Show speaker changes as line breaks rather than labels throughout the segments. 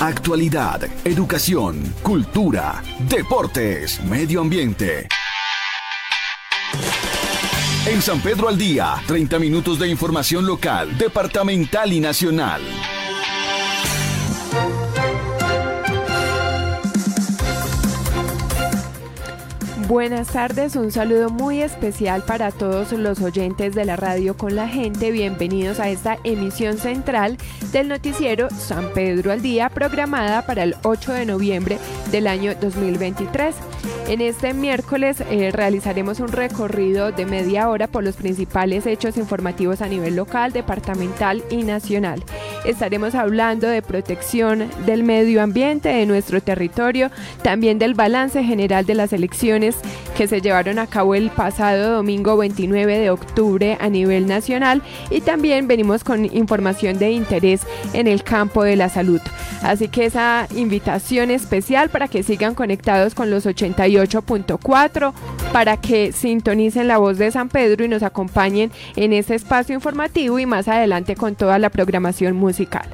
Actualidad, educación, cultura, deportes, medio ambiente. En San Pedro al Día, 30 minutos de información local, departamental y nacional.
Buenas tardes, un saludo muy especial para todos los oyentes de la radio con la gente. Bienvenidos a esta emisión central del noticiero San Pedro al Día, programada para el 8 de noviembre del año 2023. En este miércoles eh, realizaremos un recorrido de media hora por los principales hechos informativos a nivel local, departamental y nacional. Estaremos hablando de protección del medio ambiente de nuestro territorio, también del balance general de las elecciones que se llevaron a cabo el pasado domingo 29 de octubre a nivel nacional y también venimos con información de interés en el campo de la salud. Así que esa invitación especial para que sigan conectados con los 88.4, para que sintonicen la voz de San Pedro y nos acompañen en este espacio informativo y más adelante con toda la programación musical.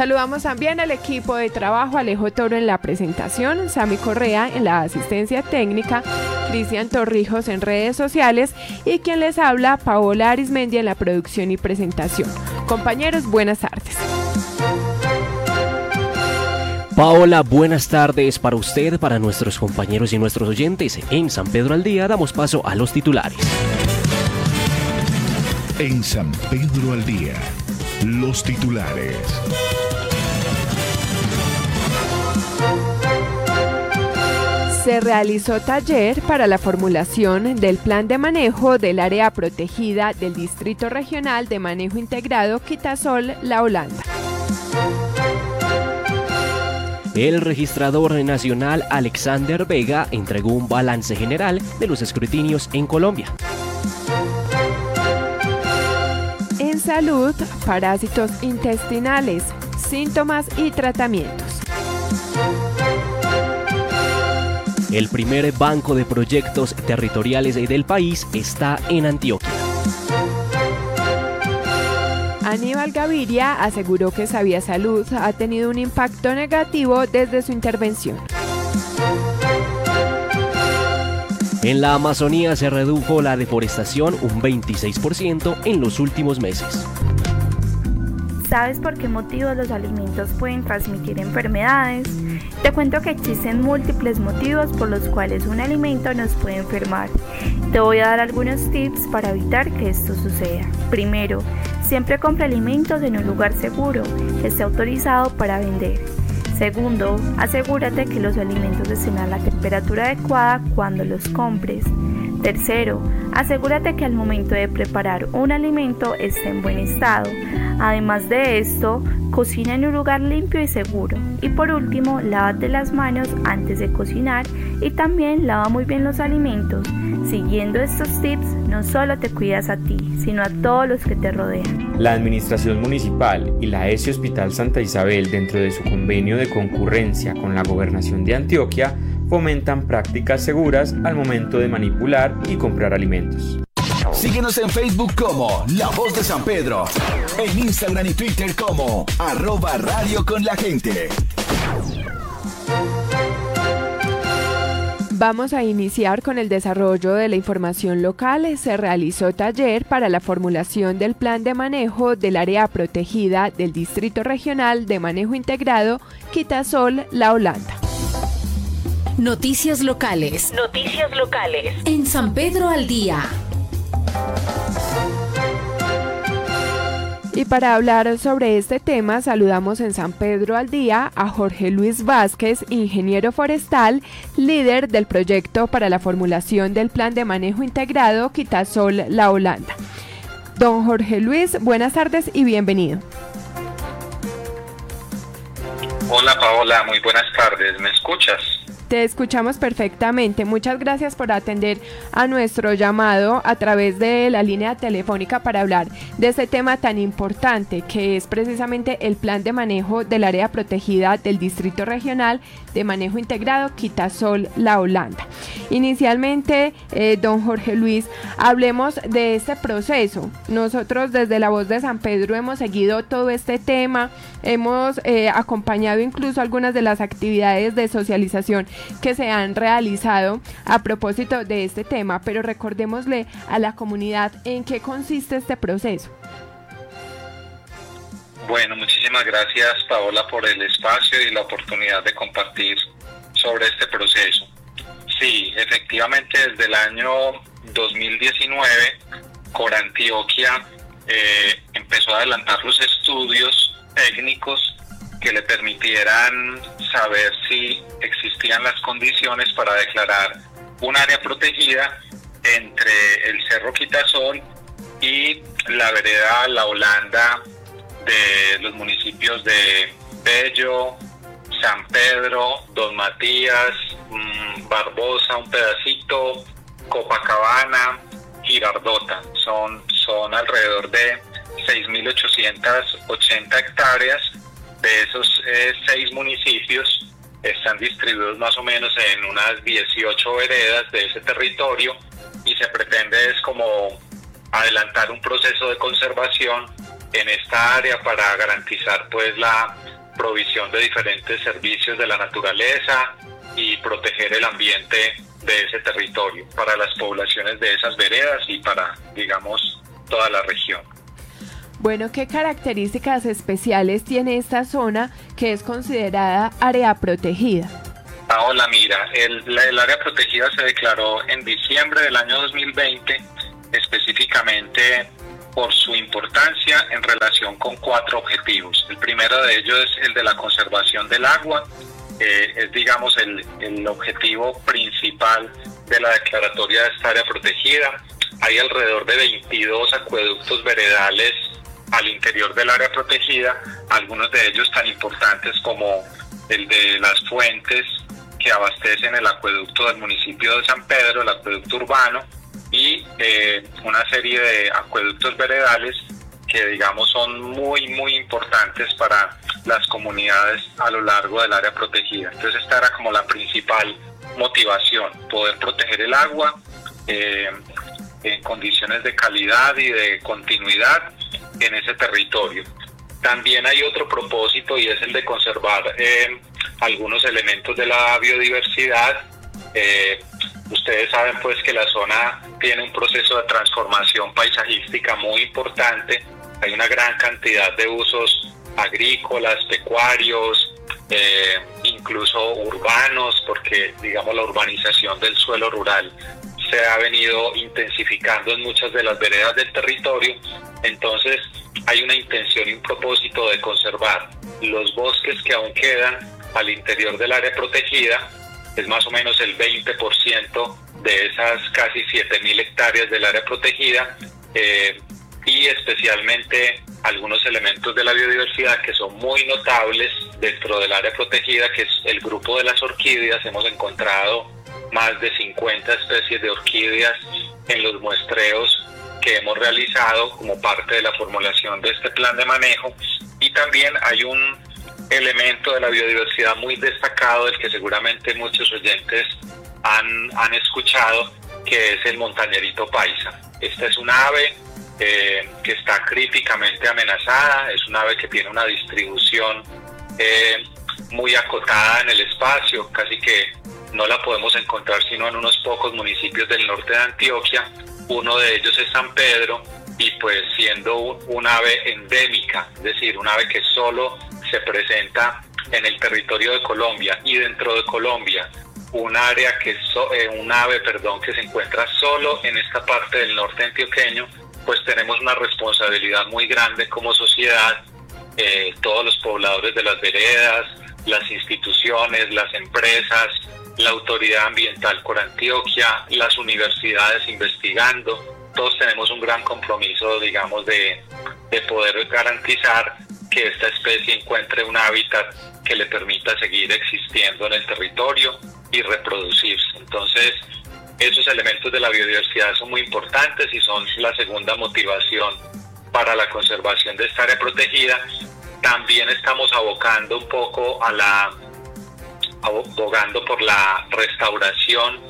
Saludamos también al equipo de trabajo, Alejo Toro en la presentación, Sami Correa en la asistencia técnica, Cristian Torrijos en redes sociales y quien les habla, Paola Arismendi en la producción y presentación. Compañeros, buenas tardes.
Paola, buenas tardes para usted, para nuestros compañeros y nuestros oyentes. En San Pedro al Día damos paso a los titulares.
En San Pedro al Día, los titulares.
Se realizó taller para la formulación del plan de manejo del área protegida del Distrito Regional de Manejo Integrado Quitasol, La Holanda.
El registrador nacional Alexander Vega entregó un balance general de los escrutinios en Colombia.
En salud, parásitos intestinales, síntomas y tratamientos.
El primer banco de proyectos territoriales del país está en Antioquia.
Aníbal Gaviria aseguró que Sabia Salud ha tenido un impacto negativo desde su intervención.
En la Amazonía se redujo la deforestación un 26% en los últimos meses.
¿Sabes por qué motivos los alimentos pueden transmitir enfermedades? Te cuento que existen múltiples motivos por los cuales un alimento nos puede enfermar. Te voy a dar algunos tips para evitar que esto suceda. Primero, siempre compra alimentos en un lugar seguro, que esté autorizado para vender. Segundo, asegúrate que los alimentos estén a la temperatura adecuada cuando los compres. Tercero, asegúrate que al momento de preparar un alimento esté en buen estado. Además de esto, cocina en un lugar limpio y seguro. Y por último, lávate las manos antes de cocinar y también lava muy bien los alimentos. Siguiendo estos tips, no solo te cuidas a ti, sino a todos los que te rodean.
La Administración Municipal y la ESI Hospital Santa Isabel, dentro de su convenio de concurrencia con la Gobernación de Antioquia, fomentan prácticas seguras al momento de manipular y comprar alimentos.
Síguenos en Facebook como La Voz de San Pedro. En Instagram y Twitter como arroba radio con la gente.
Vamos a iniciar con el desarrollo de la información local. Se realizó taller para la formulación del plan de manejo del área protegida del Distrito Regional de Manejo Integrado Quitasol, La Holanda.
Noticias locales.
Noticias locales.
En San Pedro al Día.
Y para hablar sobre este tema, saludamos en San Pedro al Día a Jorge Luis Vázquez, ingeniero forestal, líder del proyecto para la formulación del Plan de Manejo Integrado Quitasol La Holanda. Don Jorge Luis, buenas tardes y bienvenido.
Hola Paola, muy buenas tardes, ¿me escuchas?
Te escuchamos perfectamente. Muchas gracias por atender a nuestro llamado a través de la línea telefónica para hablar de este tema tan importante que es precisamente el plan de manejo del área protegida del Distrito Regional de Manejo Integrado Quitasol La Holanda. Inicialmente, eh, don Jorge Luis, hablemos de este proceso. Nosotros desde la voz de San Pedro hemos seguido todo este tema, hemos eh, acompañado incluso algunas de las actividades de socialización que se han realizado a propósito de este tema, pero recordémosle a la comunidad en qué consiste este proceso.
Bueno, muchísimas gracias Paola por el espacio y la oportunidad de compartir sobre este proceso. Sí, efectivamente desde el año 2019 Corantioquia eh, empezó a adelantar los estudios técnicos que le permitieran saber si existían las condiciones para declarar un área protegida entre el Cerro Quitasol y la vereda La Holanda de los municipios de Bello, San Pedro, Don Matías, mm, Barbosa, un pedacito, Copacabana, Girardota. Son, son alrededor de 6.880 hectáreas de esos eh, seis municipios están distribuidos más o menos en unas 18 veredas de ese territorio y se pretende es como adelantar un proceso de conservación en esta área para garantizar pues la provisión de diferentes servicios de la naturaleza y proteger el ambiente de ese territorio para las poblaciones de esas veredas y para digamos toda la región.
Bueno, ¿qué características especiales tiene esta zona que es considerada área protegida?
Hola, mira, el, el, área protegida se declaró en diciembre del año 2020, específicamente por su importancia en relación con cuatro objetivos. El primero de ellos es el de la conservación del agua, es digamos el, el objetivo principal de la declaratoria de esta área protegida. Hay alrededor de 22 acueductos veredales al interior del área protegida, algunos de ellos tan importantes como el de las fuentes que abastecen el acueducto del municipio de San Pedro, el acueducto urbano, y eh, una serie de acueductos veredales que digamos son muy muy importantes para las comunidades a lo largo del área protegida. Entonces esta era como la principal motivación, poder proteger el agua eh, en condiciones de calidad y de continuidad en ese territorio. También hay otro propósito y es el de conservar eh, algunos elementos de la biodiversidad. Eh, ustedes saben pues que la zona tiene un proceso de transformación paisajística muy importante. Hay una gran cantidad de usos agrícolas, pecuarios, eh, incluso urbanos, porque digamos la urbanización del suelo rural se ha venido intensificando en muchas de las veredas del territorio. Entonces hay una intención y un propósito de conservar los bosques que aún quedan al interior del área protegida, es más o menos el 20% de esas casi 7.000 hectáreas del área protegida, eh, y especialmente algunos elementos de la biodiversidad que son muy notables dentro del área protegida, que es el grupo de las orquídeas. Hemos encontrado más de 50 especies de orquídeas en los muestreos que hemos realizado como parte de la formulación de este plan de manejo y también hay un elemento de la biodiversidad muy destacado del que seguramente muchos oyentes han, han escuchado que es el montañerito paisa. Esta es una ave eh, que está críticamente amenazada, es una ave que tiene una distribución eh, muy acotada en el espacio, casi que no la podemos encontrar sino en unos pocos municipios del norte de Antioquia. Uno de ellos es San Pedro y pues siendo un, ave endémica, es decir, un ave que solo se presenta en el territorio de Colombia y dentro de Colombia un área que eh, un ave perdón que se encuentra solo en esta parte del norte antioqueño pues tenemos una responsabilidad muy grande como sociedad eh, todos los pobladores de las veredas las instituciones las empresas la Autoridad Ambiental Corantioquia, las universidades investigando. Todos tenemos un gran compromiso, digamos, de, poder garantizar que esta especie encuentre un hábitat que le permita seguir existiendo en el territorio y reproducirse. Entonces, esos elementos de la biodiversidad son muy importantes y son la segunda motivación para la conservación de esta área protegida. También estamos abocando un poco a la abogando por la restauración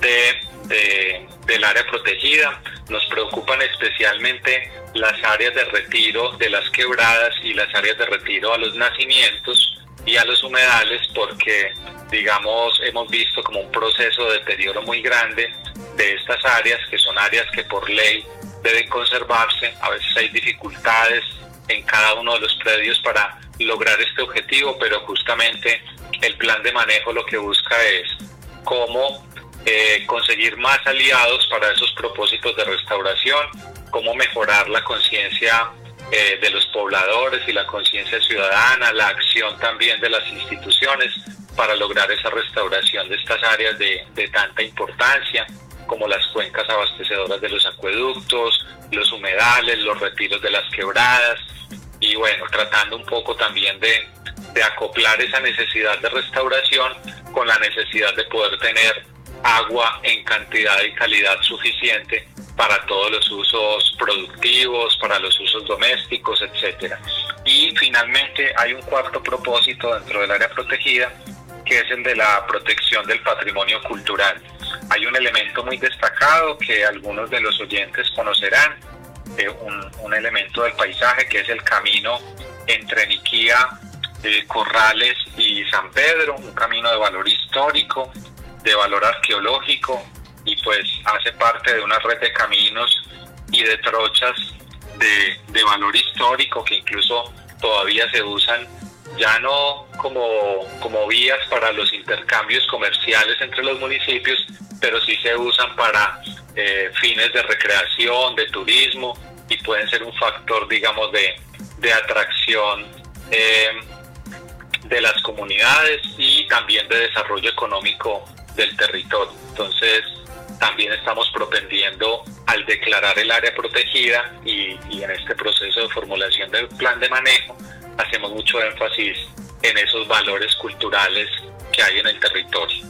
de, del área protegida. Nos preocupan especialmente las áreas de retiro de las quebradas y las áreas de retiro a los nacimientos y a los humedales porque, digamos, hemos visto como un proceso de deterioro muy grande de estas áreas, que son áreas que por ley deben conservarse. A veces hay dificultades en cada uno de los predios para lograr este objetivo, pero justamente el plan de manejo lo que busca es cómo eh, conseguir más aliados para esos propósitos de restauración, cómo mejorar la conciencia eh, de los pobladores y la conciencia ciudadana, la acción también de las instituciones para lograr esa restauración de estas áreas de, de tanta importancia, como las cuencas abastecedoras de los acueductos, los humedales, los retiros de las quebradas, y bueno, tratando un poco también de, de acoplar esa necesidad de restauración con la necesidad de poder tener agua en cantidad y calidad suficiente para todos los usos productivos, para los usos domésticos, etcétera. Y finalmente hay un cuarto propósito dentro del área protegida, que es el de la protección del patrimonio cultural. Hay un elemento muy destacado que algunos de los oyentes conocerán, eh, un, elemento del paisaje que es el camino entre Niquía, eh, Corrales y San Pedro, un camino de valor histórico de valor arqueológico y pues hace parte de una red de caminos y de trochas de, de valor histórico que incluso todavía se usan ya no como, como vías para los intercambios comerciales entre los municipios, pero sí se usan para eh, fines de recreación, de turismo y pueden ser un factor, digamos, de, de atracción eh, de las comunidades y también de desarrollo económico del territorio. Entonces, también estamos propendiendo al declarar el área protegida y, y, en este proceso de formulación del plan de manejo hacemos mucho énfasis en esos valores culturales que hay en el territorio.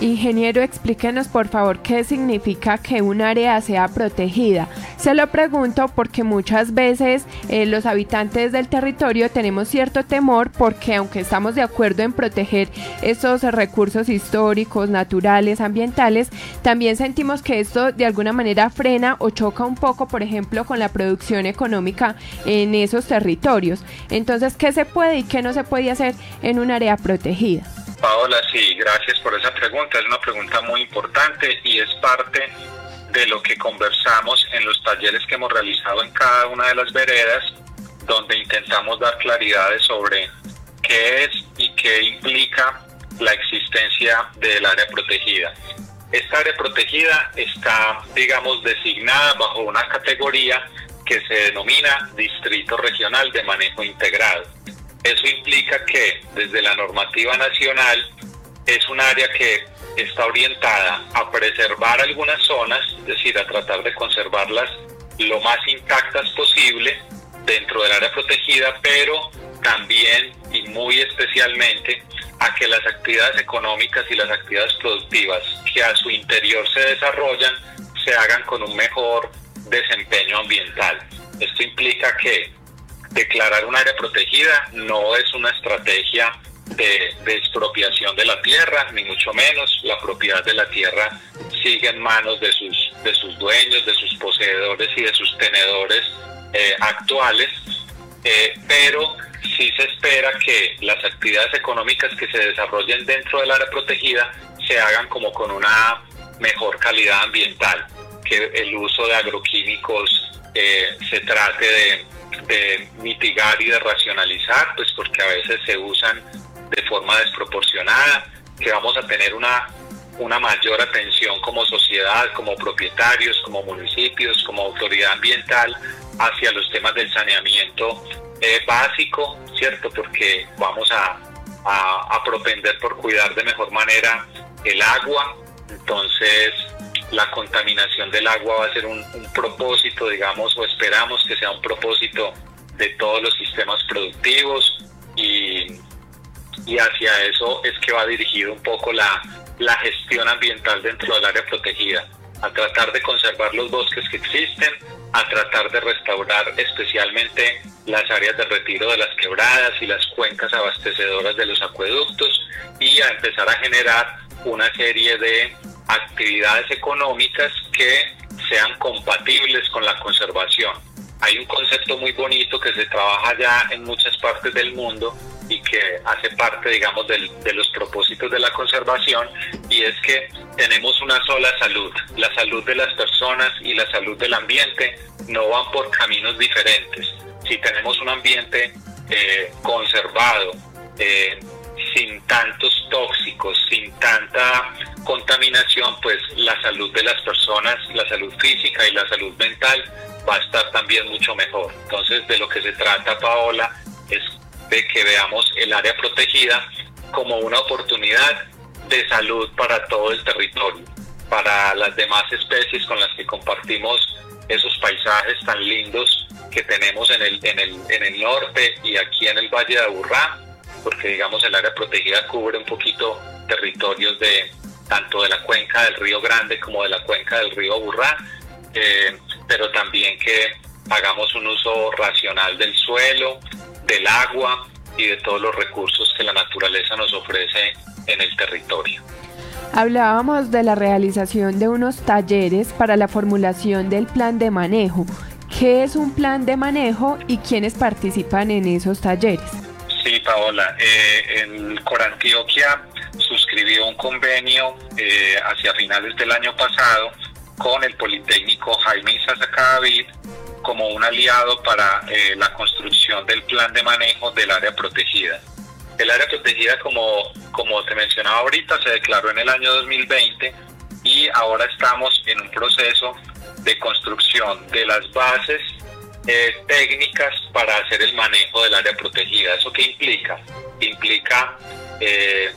Ingeniero, explíquenos por favor qué significa que un área sea protegida. Se lo pregunto porque muchas veces eh, los habitantes del territorio tenemos cierto temor porque aunque estamos de acuerdo en proteger esos recursos históricos, naturales, ambientales, también sentimos que esto de alguna manera frena o choca un poco, por ejemplo, con la producción económica en esos territorios. Entonces, ¿qué se puede y qué no se puede hacer en un área protegida?
Paola, sí, gracias por esa pregunta. Es una pregunta muy importante y es parte de lo que conversamos en los talleres que hemos realizado en cada una de las veredas, donde intentamos dar claridades sobre qué es y qué implica la existencia del área protegida. Esta área protegida está, digamos, designada bajo una categoría que se denomina Distrito Regional de Manejo Integrado. Eso implica que desde la normativa nacional es un área que está orientada a preservar algunas zonas, es decir, a tratar de conservarlas lo más intactas posible dentro del área protegida, pero también y muy especialmente a que las actividades económicas y las actividades productivas que a su interior se desarrollan se hagan con un mejor desempeño ambiental. Esto implica que declarar un área protegida no es una estrategia de, de, expropiación de la tierra, ni mucho menos. La propiedad de la tierra sigue en manos de sus, de sus dueños, de sus poseedores y de sus tenedores eh, actuales, eh, pero sí se espera que las actividades económicas que se desarrollen dentro del área protegida se hagan como con una mejor calidad ambiental, que el uso de agroquímicos eh, se trate de mitigar y de racionalizar, pues porque a veces se usan de forma desproporcionada, que vamos a tener una, una mayor atención como sociedad, como propietarios, como municipios, como autoridad ambiental hacia los temas del saneamiento eh, básico, ¿cierto? Porque vamos a propender por cuidar de mejor manera el agua, entonces la contaminación del agua va a ser un, un, propósito, digamos, o esperamos que sea un propósito de todos los sistemas productivos y, y hacia eso es que va dirigido un poco la, la gestión ambiental dentro del área protegida, a tratar de conservar los bosques que existen, a tratar de restaurar especialmente las áreas de retiro de las quebradas y las cuencas abastecedoras de los acueductos y a empezar a generar una serie de actividades económicas que sean compatibles con la conservación. Hay un concepto muy bonito que se trabaja ya en muchas partes del mundo y que hace parte, digamos, de los propósitos de la conservación y es que tenemos una sola salud. La salud de las personas y la salud del ambiente no van por caminos diferentes. Si tenemos un ambiente eh, conservado, eh, sin tantos tóxicos, sin tanta contaminación, pues la salud de las personas, la salud física y la salud mental va a estar también mucho mejor. Entonces, de lo que se trata, Paola, es de que veamos el área protegida como una oportunidad de salud para todo el territorio, para las demás especies con las que compartimos esos paisajes tan lindos que tenemos en el, en el, en el norte y aquí en el Valle de Aburrá, porque digamos el área protegida cubre un poquito territorios de tanto de la cuenca del río Grande como de la cuenca del río Aburrá, eh, pero también que hagamos un uso racional del suelo, del agua y de todos los recursos que la naturaleza nos ofrece en el territorio.
Hablábamos de la realización de unos talleres para la formulación del plan de manejo. ¿Qué es un plan de manejo y quiénes participan en esos talleres?
Paola. Eh, el Corantioquia suscribió un convenio eh, hacia finales del año pasado con el Politécnico Jaime Isaza Cadavid como un aliado para eh, la construcción del plan de manejo del área protegida. El área protegida, como, como te mencionaba ahorita, se declaró en el año 2020 y ahora estamos en un proceso de construcción de las bases eh, técnicas para hacer el manejo del área protegida. ¿Eso qué implica? Implica eh,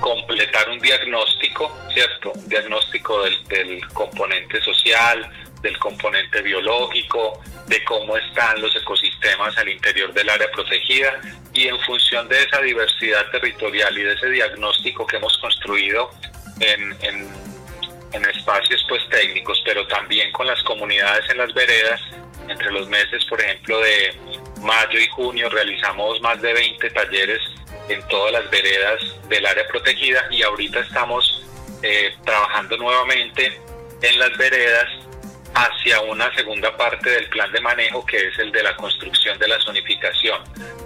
completar un diagnóstico, ¿cierto? Un diagnóstico del, componente social, del componente biológico, de cómo están los ecosistemas al interior del área protegida y en función de esa diversidad territorial y de ese diagnóstico que hemos construido en, en, espacios pues técnicos, pero también con las comunidades en las veredas, entre los meses, por ejemplo, de mayo y junio realizamos más de 20 talleres en todas las veredas del área protegida y ahorita estamos eh, trabajando nuevamente en las veredas hacia una segunda parte del plan de manejo que es el de la construcción de la zonificación.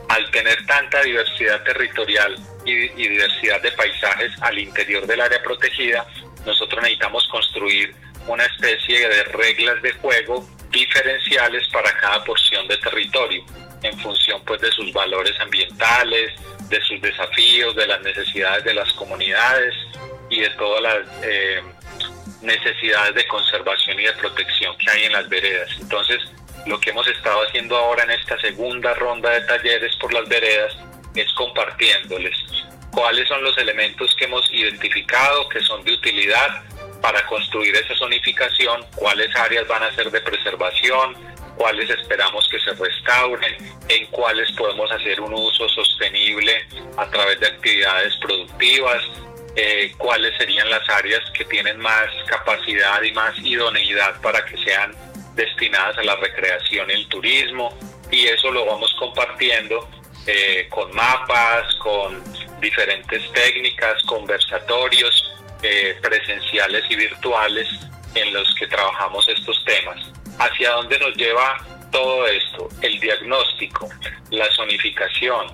Al tener tanta diversidad territorial y, diversidad de paisajes al interior del área protegida, nosotros necesitamos construir una especie de reglas de juego diferenciales para cada porción de territorio en función pues de sus valores ambientales, de sus desafíos, de las necesidades de las comunidades y de todas las eh, necesidades de conservación y de protección que hay en las veredas. Entonces, lo que hemos estado haciendo ahora en esta segunda ronda de talleres por las veredas es compartiéndoles cuáles son los elementos que hemos identificado que son de utilidad para construir esa zonificación, cuáles áreas van a ser de preservación, cuáles esperamos que se restauren, en cuáles podemos hacer un uso sostenible a través de actividades productivas, eh, cuáles serían las áreas que tienen más capacidad y más idoneidad para que sean destinadas a la recreación y el turismo y eso lo vamos compartiendo eh, con mapas, con diferentes técnicas, conversatorios eh, presenciales y virtuales en los que trabajamos estos temas. ¿Hacia dónde nos lleva todo esto? El diagnóstico, la zonificación,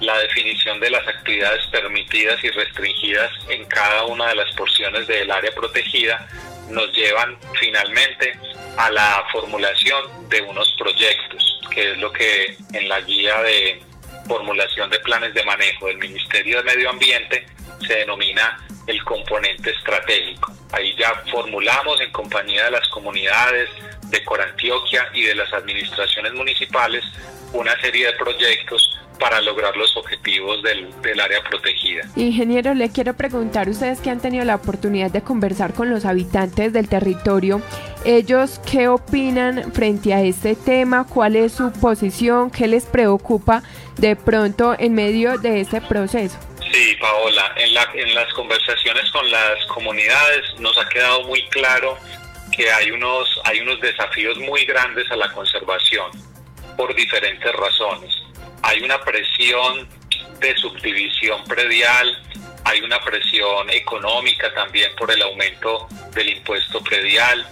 la definición de las actividades permitidas y restringidas en cada una de las porciones del área protegida nos llevan finalmente a la formulación de unos proyectos, que es lo que en la guía de formulación de planes de manejo del Ministerio de Medio Ambiente se denomina el componente estratégico. Ahí ya formulamos en compañía de las comunidades, de Corantioquia y de las administraciones municipales una serie de proyectos para lograr los objetivos del, del, área protegida.
Ingeniero, le quiero preguntar, ustedes que han tenido la oportunidad de conversar con los habitantes del territorio, ellos qué opinan frente a este tema, cuál es su posición, qué les preocupa de pronto en medio de este proceso.
Sí, Paola, en, la, en las conversaciones con las comunidades nos ha quedado muy claro que hay unos, hay unos desafíos muy grandes a la conservación por diferentes razones. Hay una presión de subdivisión predial, hay una presión económica también por el aumento del impuesto predial,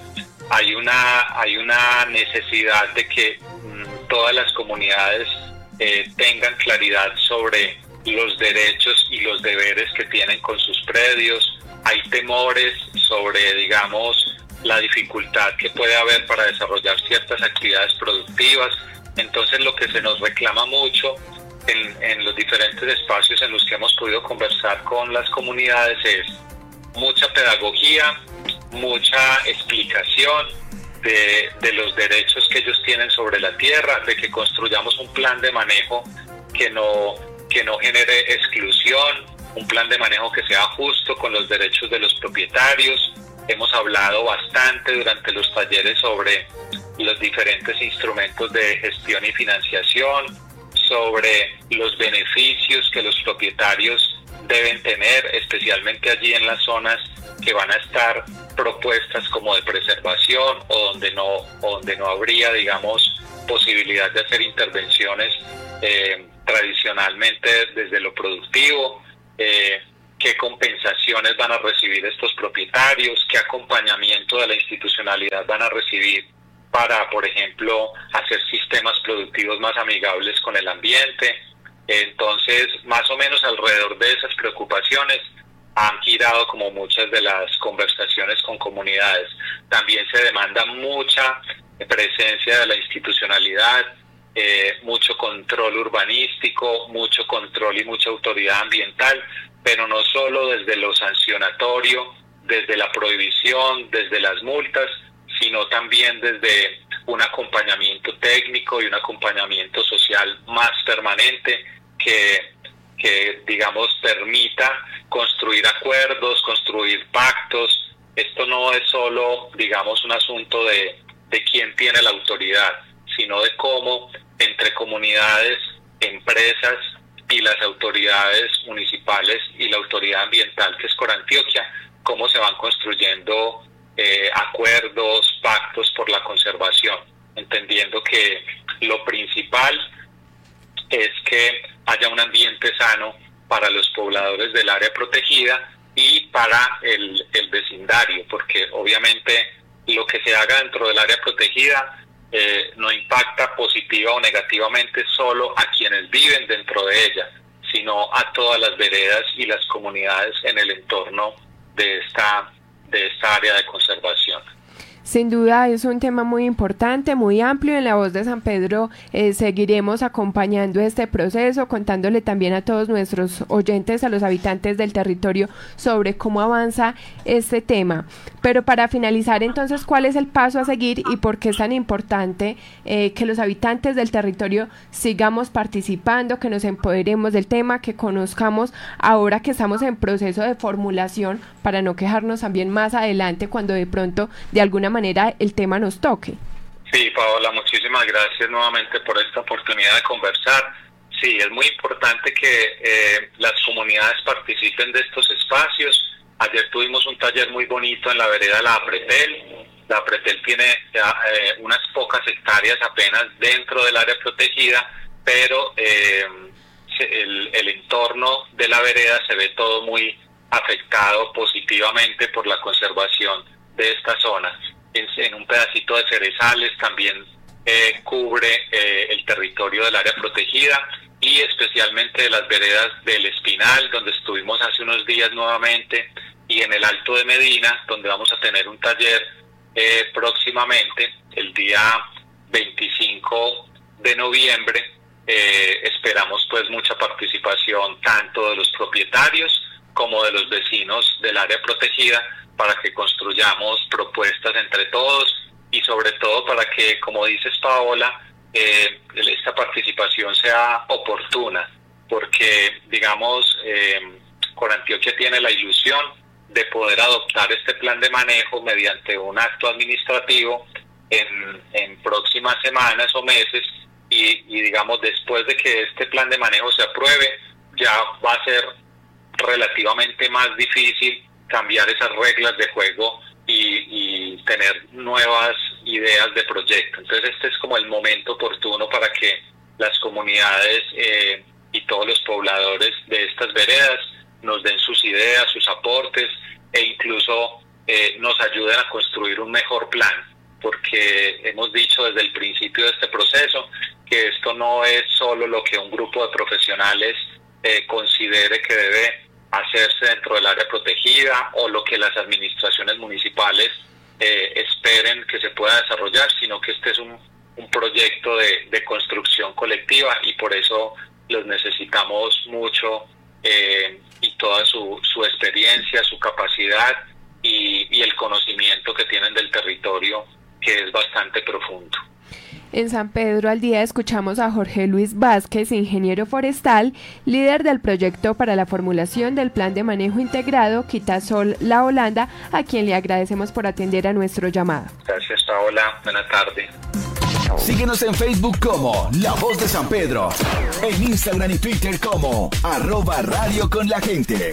hay una, hay una necesidad de que mm, todas las comunidades eh, tengan claridad sobre los derechos y los deberes que tienen con sus predios, hay temores sobre, digamos, la dificultad que puede haber para desarrollar ciertas actividades productivas. Entonces lo que se nos reclama mucho en, en, los diferentes espacios en los que hemos podido conversar con las comunidades es mucha pedagogía, mucha explicación de, de los derechos que ellos tienen sobre la tierra, de que construyamos un plan de manejo que no que no genere exclusión, un plan de manejo que sea justo con los derechos de los propietarios. Hemos hablado bastante durante los talleres sobre los diferentes instrumentos de gestión y financiación, sobre los beneficios que los propietarios deben tener, especialmente allí en las zonas que van a estar propuestas como de preservación o donde no, donde no habría, digamos, posibilidad de hacer intervenciones eh, tradicionalmente desde lo productivo, eh, qué compensaciones van a recibir estos propietarios, qué acompañamiento de la institucionalidad van a recibir para, por ejemplo, hacer sistemas productivos más amigables con el ambiente. Entonces, más o menos alrededor de esas preocupaciones han girado como muchas de las conversaciones con comunidades. También se demanda mucha presencia de la institucionalidad, eh, mucho control urbanístico, mucho control y mucha autoridad ambiental, pero no solo desde lo sancionatorio, desde la prohibición, desde las multas, sino también desde un acompañamiento técnico y un acompañamiento social más permanente que, que digamos, permita construir acuerdos, construir pactos. Esto no es solo, digamos, un asunto de, de quién tiene la autoridad, sino de cómo entre comunidades, empresas y las autoridades municipales y la autoridad ambiental que es Corantioquia, cómo se van construyendo eh, acuerdos, pactos por la conservación, entendiendo que lo principal es que haya un ambiente sano para los pobladores del área protegida y para el, el vecindario, porque obviamente lo que se haga dentro del área protegida eh, no impacta positiva o negativamente solo a quienes viven dentro de ella, sino a todas las veredas y las comunidades en el entorno de esta, de esta área de conservación.
Sin duda es un tema muy importante, muy amplio. En la voz de San Pedro eh, seguiremos acompañando este proceso, contándole también a todos nuestros oyentes, a los habitantes del territorio, sobre cómo avanza este tema. Pero para finalizar, entonces, ¿cuál es el paso a seguir y por qué es tan importante eh, que los habitantes del territorio sigamos participando, que nos empoderemos del tema, que conozcamos ahora que estamos en proceso de formulación para no quejarnos también más adelante cuando de pronto de alguna manera el tema nos toque.
Sí, Paola, muchísimas gracias nuevamente por esta oportunidad de conversar. Sí, es muy importante que eh, las comunidades participen de estos espacios. Ayer tuvimos un taller muy bonito en la vereda la Apretel. La Apretel tiene eh, unas pocas hectáreas apenas dentro del área protegida, pero eh, el, el entorno de la vereda se ve todo muy afectado positivamente por la conservación de esta zona en, un pedacito de cerezales, también eh, cubre eh, el territorio del área protegida y especialmente de las veredas del Espinal, donde estuvimos hace unos días nuevamente, y en el Alto de Medina, donde vamos a tener un taller eh, próximamente, el día 25 de noviembre. esperamos pues mucha participación tanto de los propietarios como de los vecinos del área protegida para que construyamos propuestas entre todos y sobre todo para que, como dices Paola, eh, esta participación sea oportuna, porque, digamos, eh, con Antioquia tiene la ilusión de poder adoptar este plan de manejo mediante un acto administrativo en, próximas semanas o meses y, digamos después de que este plan de manejo se apruebe ya va a ser relativamente más difícil cambiar esas reglas de juego y, y tener nuevas ideas de proyecto. Entonces este es como el momento oportuno para que las comunidades eh, y todos los pobladores de estas veredas nos den sus ideas, sus aportes e incluso eh, nos ayuden a construir un mejor plan, porque hemos dicho desde el principio de este proceso que esto no es solo lo que un grupo de profesionales eh, considere que debe hacerse dentro del área protegida o lo que las administraciones municipales eh, esperen que se pueda desarrollar, sino que este es un, un proyecto de, de, construcción colectiva y por eso los necesitamos mucho eh, y toda su, su, experiencia, su capacidad y, y el conocimiento que tienen del territorio que es bastante profundo.
En San Pedro al día escuchamos a Jorge Luis Vázquez, ingeniero forestal, líder del proyecto para la formulación del plan de manejo integrado Quitasol La Holanda, a quien le agradecemos por atender a nuestro llamado.
Gracias, Paola. Buenas tardes.
Síguenos en Facebook como La Voz de San Pedro, en Instagram y Twitter como arroba radio con la gente.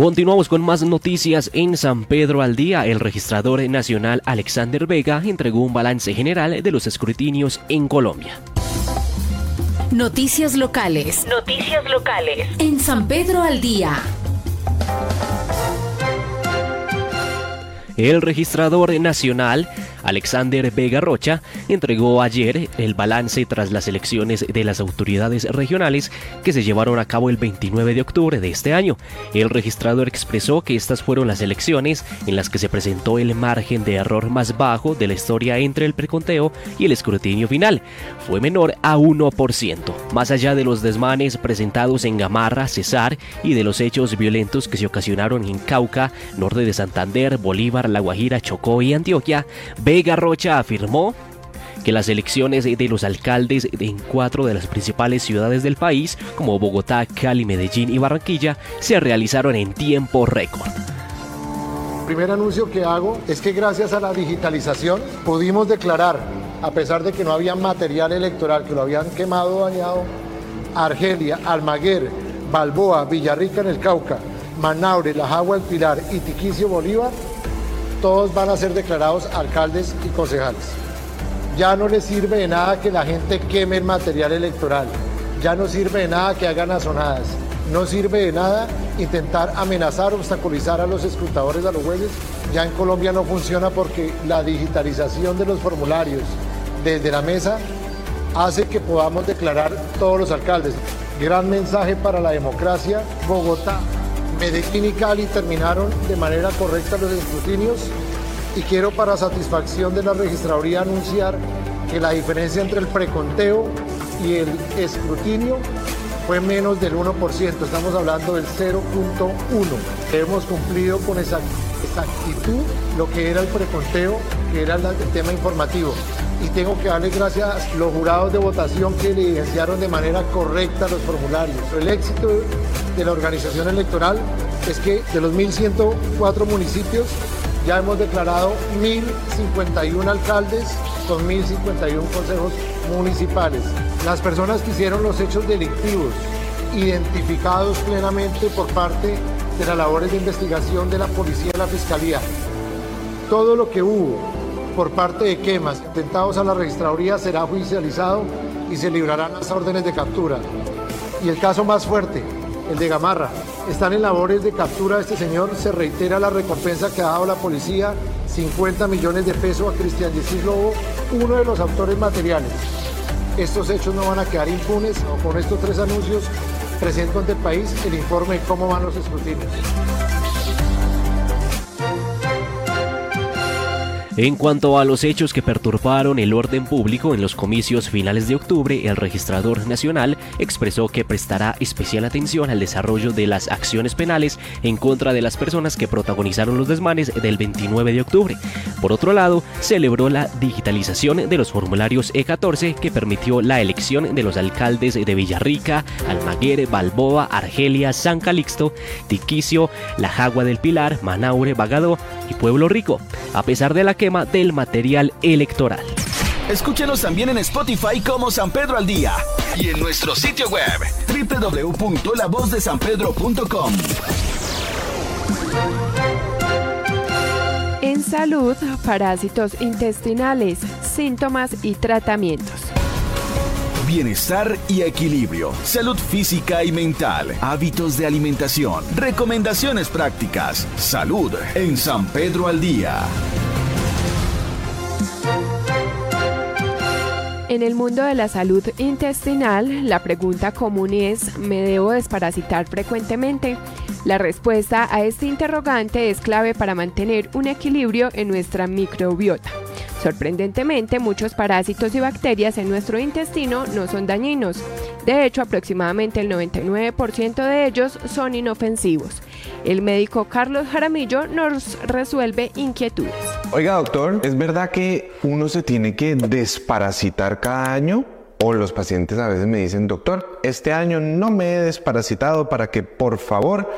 Continuamos con más noticias en San Pedro al día. El registrador nacional Alexander Vega entregó un balance general de los escrutinios en Colombia.
Noticias locales.
Noticias locales.
En San Pedro al día.
El registrador nacional Alexander Vega Rocha entregó ayer el balance tras las elecciones de las autoridades regionales que se llevaron a cabo el 29 de octubre de este año. El registrador expresó que estas fueron las elecciones en las que se presentó el margen de error más bajo de la historia entre el preconteo y el escrutinio final. Fue menor a 1%. Más allá de los desmanes presentados en Gamarra, Cesar y de los hechos violentos que se ocasionaron en Cauca, norte de Santander, Bolívar, La Guajira, Chocó y Antioquia, Rocha afirmó que las elecciones de los alcaldes en cuatro de las principales ciudades del país, como Bogotá, Cali, Medellín y Barranquilla, se realizaron en tiempo récord.
El primer anuncio que hago es que gracias a la digitalización pudimos declarar, a pesar de que no había material electoral, que lo habían quemado, dañado, Argelia, Almaguer, Balboa, Villarrica en el Cauca, Manaure, La Jagua, El Pilar y Tiquicio Bolívar, todos van a ser declarados alcaldes y concejales. Ya no les sirve de nada que la gente queme el material electoral. Ya no sirve de nada que hagan azonadas. No sirve de nada intentar amenazar, obstaculizar a los escrutadores, a los jueces. Ya en Colombia no funciona porque la digitalización de los formularios desde la mesa hace que podamos declarar todos los alcaldes. Gran mensaje para la democracia. Bogotá, Medellín y Cali terminaron de manera correcta los escrutinios y quiero para satisfacción de la registraduría anunciar que la diferencia entre el preconteo y el escrutinio fue menos del 1%, estamos hablando del 0.1. Hemos cumplido con exactitud lo que era el preconteo, que era el tema informativo. Y tengo que darle gracias a los jurados de votación que evidenciaron de manera correcta los formularios. El éxito de la organización electoral es que de los 1.104 municipios ya hemos declarado 1.051 alcaldes con 1.051 consejos municipales. Las personas que hicieron los hechos delictivos identificados plenamente por parte de las labores de investigación de la policía y la fiscalía. Todo lo que hubo por parte de quemas, atentados a la registraduría será judicializado y se librarán las órdenes de captura. Y el caso más fuerte, el de Gamarra. Están en labores de captura de este señor. Se reitera la recompensa que ha dado la policía, 50 millones de pesos a Cristian Yesid Lobo, uno de los autores materiales. Estos hechos no van a quedar impunes. Con estos tres anuncios presento ante el país el informe de cómo van los escrutinios.
En cuanto a los hechos que perturbaron el orden público en los comicios finales de octubre, el registrador nacional expresó que prestará especial atención al desarrollo de las acciones penales en contra de las personas que protagonizaron los desmanes del 29 de octubre. Por otro lado, celebró la digitalización de los formularios E14 que permitió la elección de los alcaldes de Villarrica, Almaguer, Balboa, Argelia, San Calixto, Tiquicio, La Jagua del Pilar, Manaure, Bagadó y Pueblo Rico, a pesar de la del material electoral.
Escúchenos también en Spotify como San Pedro al Día y en nuestro sitio web www.lavozdesanpedro.com.
En salud, parásitos intestinales, síntomas y tratamientos.
Bienestar y equilibrio, salud física y mental, hábitos de alimentación, recomendaciones prácticas, salud en San Pedro al Día.
En el mundo de la salud intestinal, la pregunta común es, ¿me debo desparasitar frecuentemente? La respuesta a este interrogante es clave para mantener un equilibrio en nuestra microbiota. Sorprendentemente, muchos parásitos y bacterias en nuestro intestino no son dañinos. De hecho, aproximadamente el 99% de ellos son inofensivos. El médico Carlos Jaramillo nos resuelve inquietudes.
Oiga, doctor, ¿es verdad que uno se tiene que desparasitar cada año? O los pacientes a veces me dicen, doctor, este año no me he desparasitado para que por favor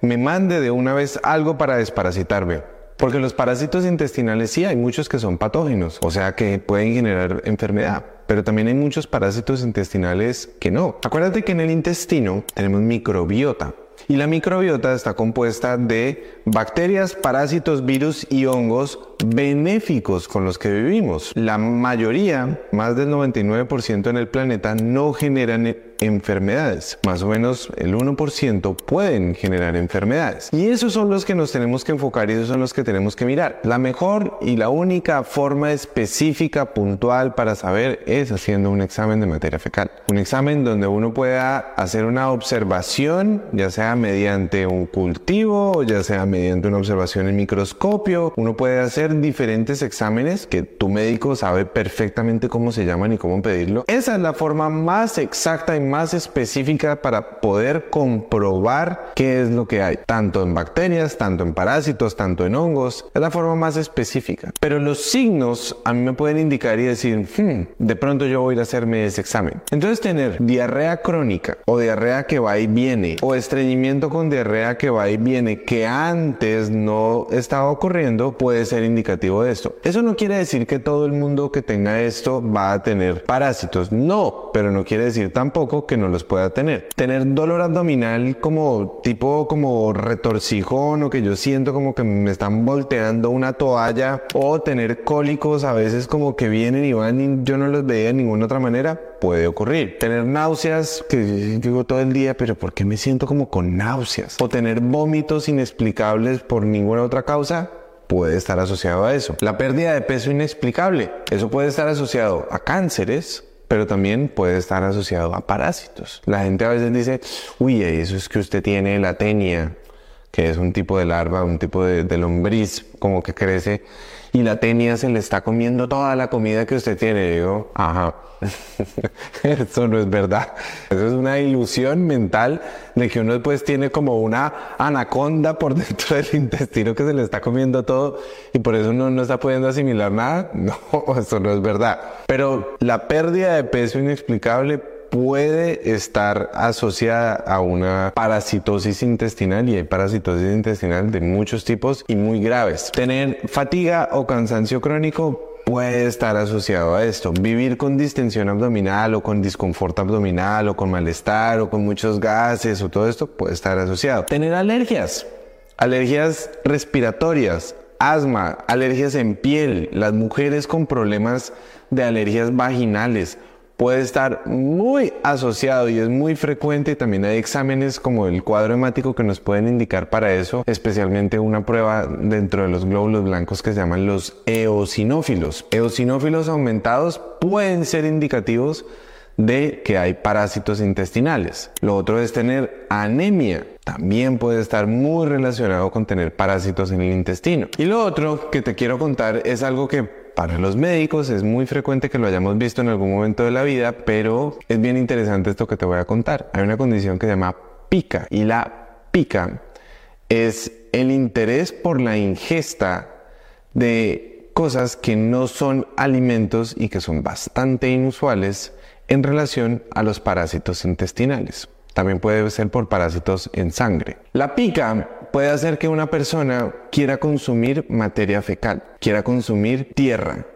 me mande de una vez algo para desparasitarme. Porque los parásitos intestinales sí hay muchos que son patógenos, o sea que pueden generar enfermedad. Pero también hay muchos parásitos intestinales que no. Acuérdate que en el intestino tenemos microbiota. Y la microbiota está compuesta de bacterias, parásitos, virus y hongos benéficos con los que vivimos. La mayoría, más del 99% en el planeta, no generan enfermedades. Más o menos el 1% pueden generar enfermedades. Y esos son los que nos tenemos que enfocar y esos son los que tenemos que mirar. La mejor y la única forma específica, puntual para saber es haciendo un examen de materia fecal. Un examen donde uno pueda hacer una observación, ya sea mediante un cultivo ya sea mediante una observación en microscopio. Uno puede hacer diferentes exámenes que tu médico sabe perfectamente cómo se llaman y cómo pedirlo. Esa es la forma más exacta y más específica para poder comprobar qué es lo que hay, tanto en bacterias, tanto en parásitos, tanto en hongos. Es la forma más específica. Pero los signos a mí me pueden indicar y decir, hmm, de pronto yo voy a ir a hacerme ese examen. Entonces tener diarrea crónica o diarrea que va y viene o estreñimiento con diarrea que va y viene que antes no estaba ocurriendo puede ser indicativo de esto. Eso no quiere decir que todo el mundo que tenga esto va a tener parásitos. No, pero no quiere decir tampoco que no los pueda tener. Tener dolor abdominal como tipo como retorcijón o que yo siento como que me están volteando una toalla o tener cólicos a veces como que vienen y van y yo no los veía de ninguna otra manera puede ocurrir. Tener náuseas que digo todo el día, pero ¿por qué me siento como con náuseas? O tener vómitos inexplicables por ninguna otra causa puede estar asociado a eso. La pérdida de peso inexplicable, eso puede estar asociado a cánceres, pero también puede estar asociado a parásitos. La gente a veces dice, uy, eso es que usted tiene la tenia, que es un tipo de larva, un tipo de, de lombriz, como que crece, y la tenia se le está comiendo toda la comida que usted tiene. digo, ajá, eso no es verdad. Eso es una ilusión mental de que uno después tiene como una anaconda por dentro del intestino que se le está comiendo todo y por eso uno no está pudiendo asimilar nada. No, eso no es verdad. Pero la pérdida de peso inexplicable puede estar asociada a una parasitosis intestinal y hay parasitosis intestinal de muchos tipos y muy graves. Tener fatiga o cansancio crónico puede estar asociado a esto. Vivir con distensión abdominal o con disconfort abdominal o con malestar o con muchos gases o todo esto puede estar asociado. Tener alergias, alergias respiratorias, asma, alergias en piel, las mujeres con problemas de alergias vaginales, puede estar muy asociado y es muy frecuente también hay exámenes como el cuadro hemático que nos pueden indicar para eso, especialmente una prueba dentro de los glóbulos blancos que se llaman los eosinófilos. Eosinófilos aumentados pueden ser indicativos de que hay parásitos intestinales. Lo otro es tener anemia. También puede estar muy relacionado con tener parásitos en el intestino. Y lo otro que te quiero contar es algo que para los médicos es muy frecuente que lo hayamos visto en algún momento de la vida, pero es bien interesante esto que te voy a contar. Hay una condición que se llama pica y la pica es el interés por la ingesta de cosas que no son alimentos y que son bastante inusuales en relación a los parásitos intestinales. También puede ser por parásitos en sangre. La pica puede hacer que una persona quiera consumir materia fecal, quiera consumir tierra,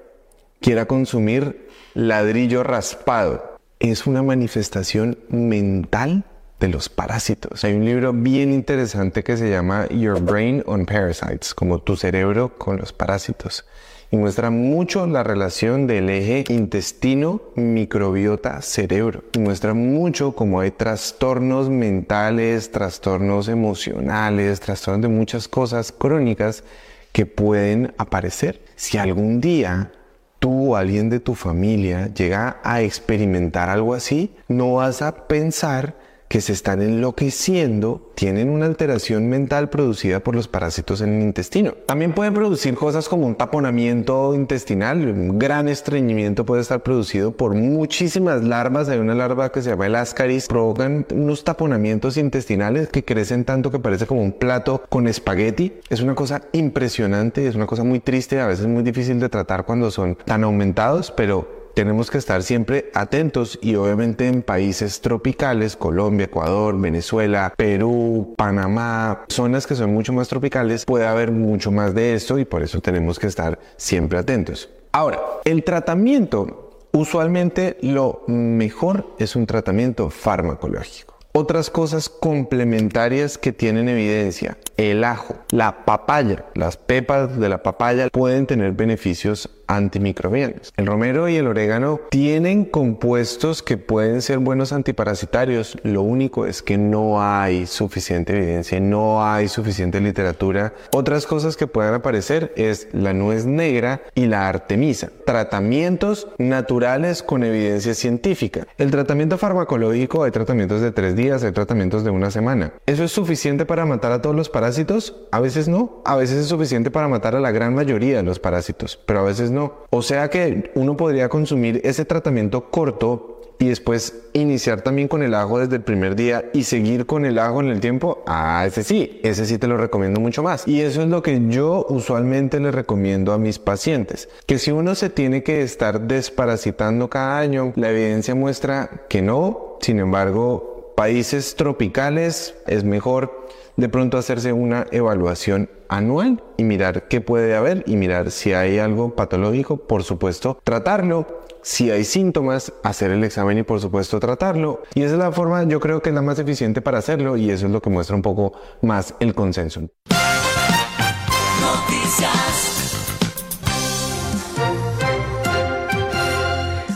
quiera consumir ladrillo raspado. Es una manifestación mental de los parásitos. Hay un libro bien interesante que se llama Your Brain on Parasites, como tu cerebro con los parásitos y muestra mucho la relación del eje intestino, microbiota, cerebro. Y muestra mucho cómo hay trastornos mentales, trastornos emocionales, trastornos de muchas cosas crónicas que pueden aparecer. Si algún día tú o alguien de tu familia llega a experimentar algo así, no vas a pensar que se están enloqueciendo tienen una alteración mental producida por los parásitos en el intestino. También pueden producir cosas como un taponamiento intestinal, un gran estreñimiento puede estar producido por muchísimas larvas. Hay una larva que se llama el ascaris, provocan unos taponamientos intestinales que crecen tanto que parece como un plato con espagueti. Es una cosa impresionante, es una cosa muy triste, a veces muy difícil de tratar cuando son tan aumentados, pero tenemos que estar siempre atentos y obviamente en países tropicales, Colombia, Ecuador, Venezuela, Perú, Panamá, zonas que son mucho más tropicales, puede haber mucho más de esto y por eso tenemos que estar siempre atentos. Ahora, el tratamiento, usualmente lo mejor es un tratamiento farmacológico. Otras cosas complementarias que tienen evidencia, el ajo, la papaya, las pepas de la papaya pueden tener beneficios antimicrobianos. El romero y el orégano tienen compuestos que pueden ser buenos antiparasitarios. Lo único es que no hay suficiente evidencia, no hay suficiente literatura. Otras cosas que puedan aparecer es la nuez negra y la artemisa. Tratamientos naturales con evidencia científica. El tratamiento farmacológico hay tratamientos de tres días, hay tratamientos de una semana. ¿Eso es suficiente para matar a todos los parásitos? A veces no. A veces es suficiente para matar a la gran mayoría de los parásitos, pero a veces no o sea que uno podría consumir ese tratamiento corto y después iniciar también con el ajo desde el primer día y seguir con el ajo en el tiempo, ah, ese sí, ese sí te lo recomiendo mucho más. Y eso es lo que yo usualmente le recomiendo a mis pacientes, que si uno se tiene que estar desparasitando cada año, la evidencia muestra que no, sin embargo, países tropicales es mejor de pronto hacerse una evaluación anual y mirar qué puede haber y mirar si hay algo patológico, por supuesto, tratarlo. Si hay síntomas, hacer el examen y por supuesto tratarlo. Y esa es la forma, yo creo que es la más eficiente para hacerlo y eso es lo que muestra un poco más el consenso.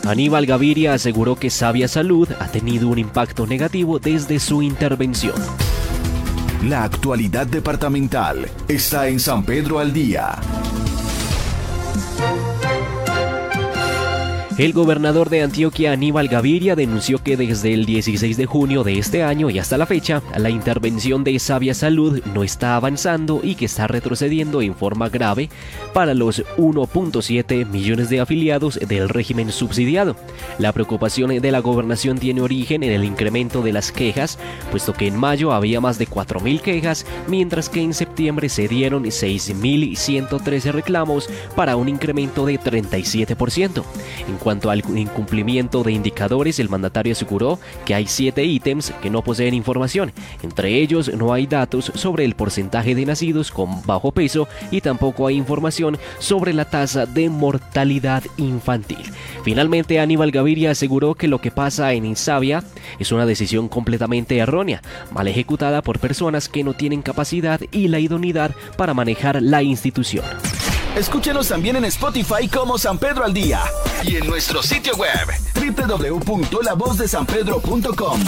Aníbal Gaviria aseguró que Sabia Salud ha tenido un impacto negativo desde su intervención.
La actualidad departamental está en San Pedro al Día.
El gobernador de Antioquia, Aníbal Gaviria, denunció que desde el 16 de junio de este año y hasta la fecha, la intervención de Sabia Salud no está avanzando y que está retrocediendo en forma grave para los 1.7 millones de afiliados del régimen subsidiado. La preocupación de la gobernación tiene origen en el incremento de las quejas, puesto que en mayo había más de 4.000 quejas, mientras que en septiembre se dieron 6.113 reclamos para un incremento de 37% cuanto al incumplimiento de indicadores, el mandatario aseguró que hay siete ítems que no poseen información. Entre ellos no hay datos sobre el porcentaje de nacidos con bajo peso y tampoco hay información sobre la tasa de mortalidad infantil. Finalmente, Aníbal Gaviria aseguró que lo que pasa en Insabia es una decisión completamente errónea, mal ejecutada por personas que no tienen capacidad y la idoneidad para manejar la institución.
Escúchenos también en Spotify como San Pedro al Día y en nuestro sitio web www.lavozdesanpedro.com.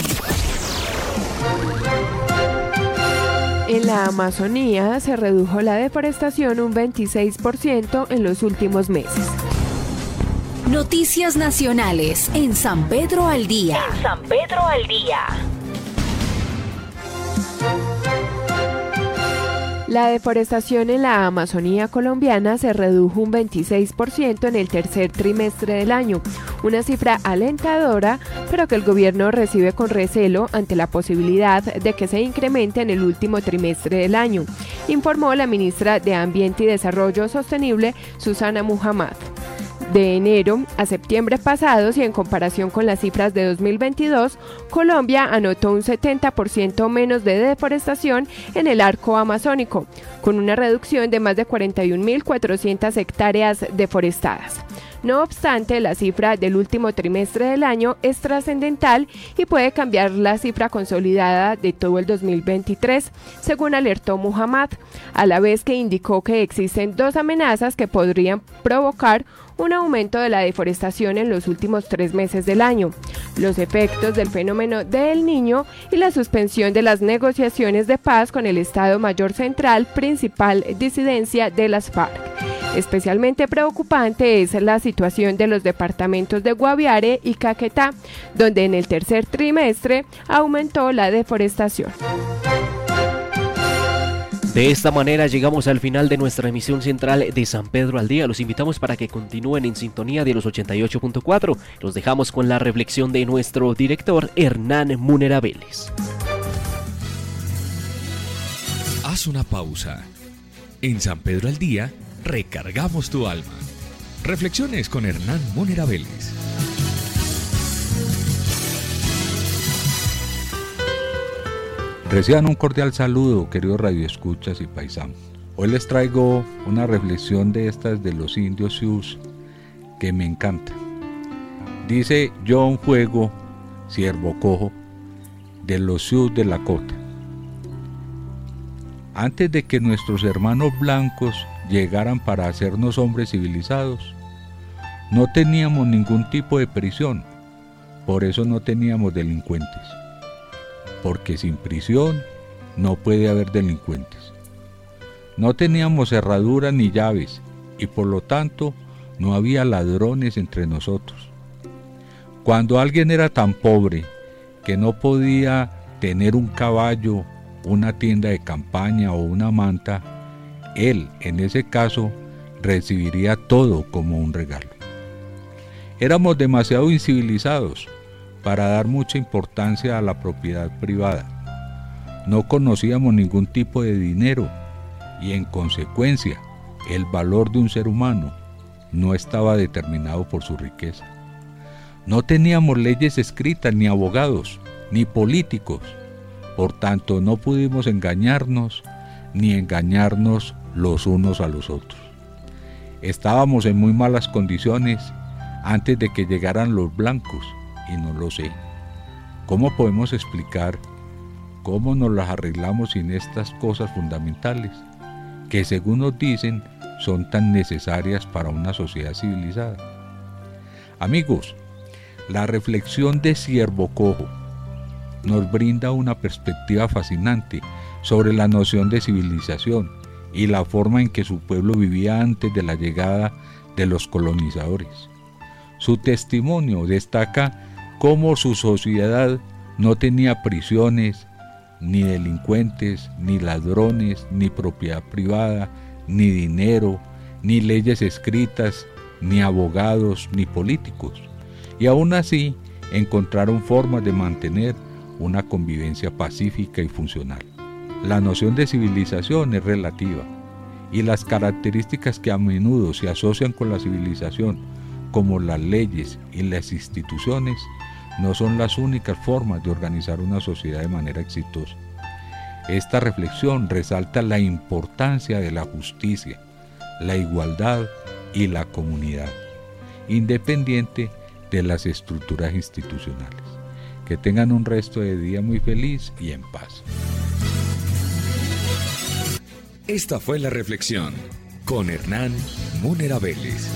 En la Amazonía se redujo la deforestación un 26% en los últimos meses.
Noticias Nacionales en San Pedro al Día.
En San Pedro al Día.
La deforestación en la Amazonía colombiana se redujo un 26% en el tercer trimestre del año, una cifra alentadora, pero que el gobierno recibe con recelo ante la posibilidad de que se incremente en el último trimestre del año, informó la ministra de Ambiente y Desarrollo Sostenible, Susana Muhammad de enero a septiembre pasados y en comparación con las cifras de 2022, Colombia anotó un 70% menos de deforestación en el arco amazónico, con una reducción de más de 41.400 hectáreas deforestadas. No obstante, la cifra del último trimestre del año es trascendental y puede cambiar la cifra consolidada de todo el 2023, según alertó Muhammad, a la vez que indicó que existen dos amenazas que podrían provocar un aumento de la deforestación en los últimos tres meses del año, los efectos del fenómeno del niño y la suspensión de las negociaciones de paz con el Estado Mayor Central, principal disidencia de las FARC. Especialmente preocupante es la situación de los departamentos de Guaviare y Caquetá, donde en el tercer trimestre aumentó la deforestación.
De esta manera llegamos al final de nuestra emisión central de San Pedro al Día. Los invitamos para que continúen en sintonía de los 88.4. Los dejamos con la reflexión de nuestro director Hernán Munera Vélez.
Haz una pausa. En San Pedro al Día recargamos tu alma. Reflexiones con Hernán Munera Vélez.
Reciban un cordial saludo, queridos radioescuchas y paisanos. Hoy les traigo una reflexión de estas de los indios Sioux que me encanta. Dice John Fuego, siervo cojo, de los Sioux de la Cota. Antes de que nuestros hermanos blancos llegaran para hacernos hombres civilizados, no teníamos ningún tipo de prisión, por eso no teníamos delincuentes porque sin prisión no puede haber delincuentes. No teníamos cerradura ni llaves y por lo tanto no había ladrones entre nosotros. Cuando alguien era tan pobre que no podía tener un caballo, una tienda de campaña o una manta, él en ese caso recibiría todo como un regalo. Éramos demasiado incivilizados para dar mucha importancia a la propiedad privada. No conocíamos ningún tipo de dinero y en consecuencia el valor de un ser humano no estaba determinado por su riqueza. No teníamos leyes escritas, ni abogados, ni políticos. Por tanto, no pudimos engañarnos ni engañarnos los unos a los otros. Estábamos en muy malas condiciones antes de que llegaran los blancos y no lo sé. ¿Cómo podemos explicar cómo nos las arreglamos sin estas cosas fundamentales, que según nos dicen son tan necesarias para una sociedad civilizada? Amigos, la reflexión de Siervo Cojo nos brinda una perspectiva fascinante sobre la noción de civilización y la forma en que su pueblo vivía antes de la llegada de los colonizadores. Su testimonio destaca cómo su sociedad no tenía prisiones, ni delincuentes, ni ladrones, ni propiedad privada, ni dinero, ni leyes escritas, ni abogados, ni políticos. Y aún así encontraron formas de mantener una convivencia pacífica y funcional. La noción de civilización es relativa y las características que a menudo se asocian con la civilización, como las leyes y las instituciones, no son las únicas formas de organizar una sociedad de manera exitosa. Esta reflexión resalta la importancia de la justicia, la igualdad y la comunidad, independiente de las estructuras institucionales. Que tengan un resto de día muy feliz y en paz.
Esta fue la reflexión con Hernán Múnera Vélez.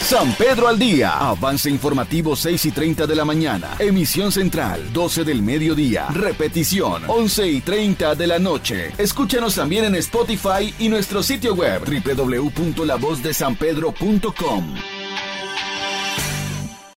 San Pedro al día. Avance informativo 6 y 30 de la mañana. Emisión central 12 del mediodía. Repetición 11 y 30 de la noche. Escúchanos también en Spotify y nuestro sitio web www.lavozdesanpedro.com.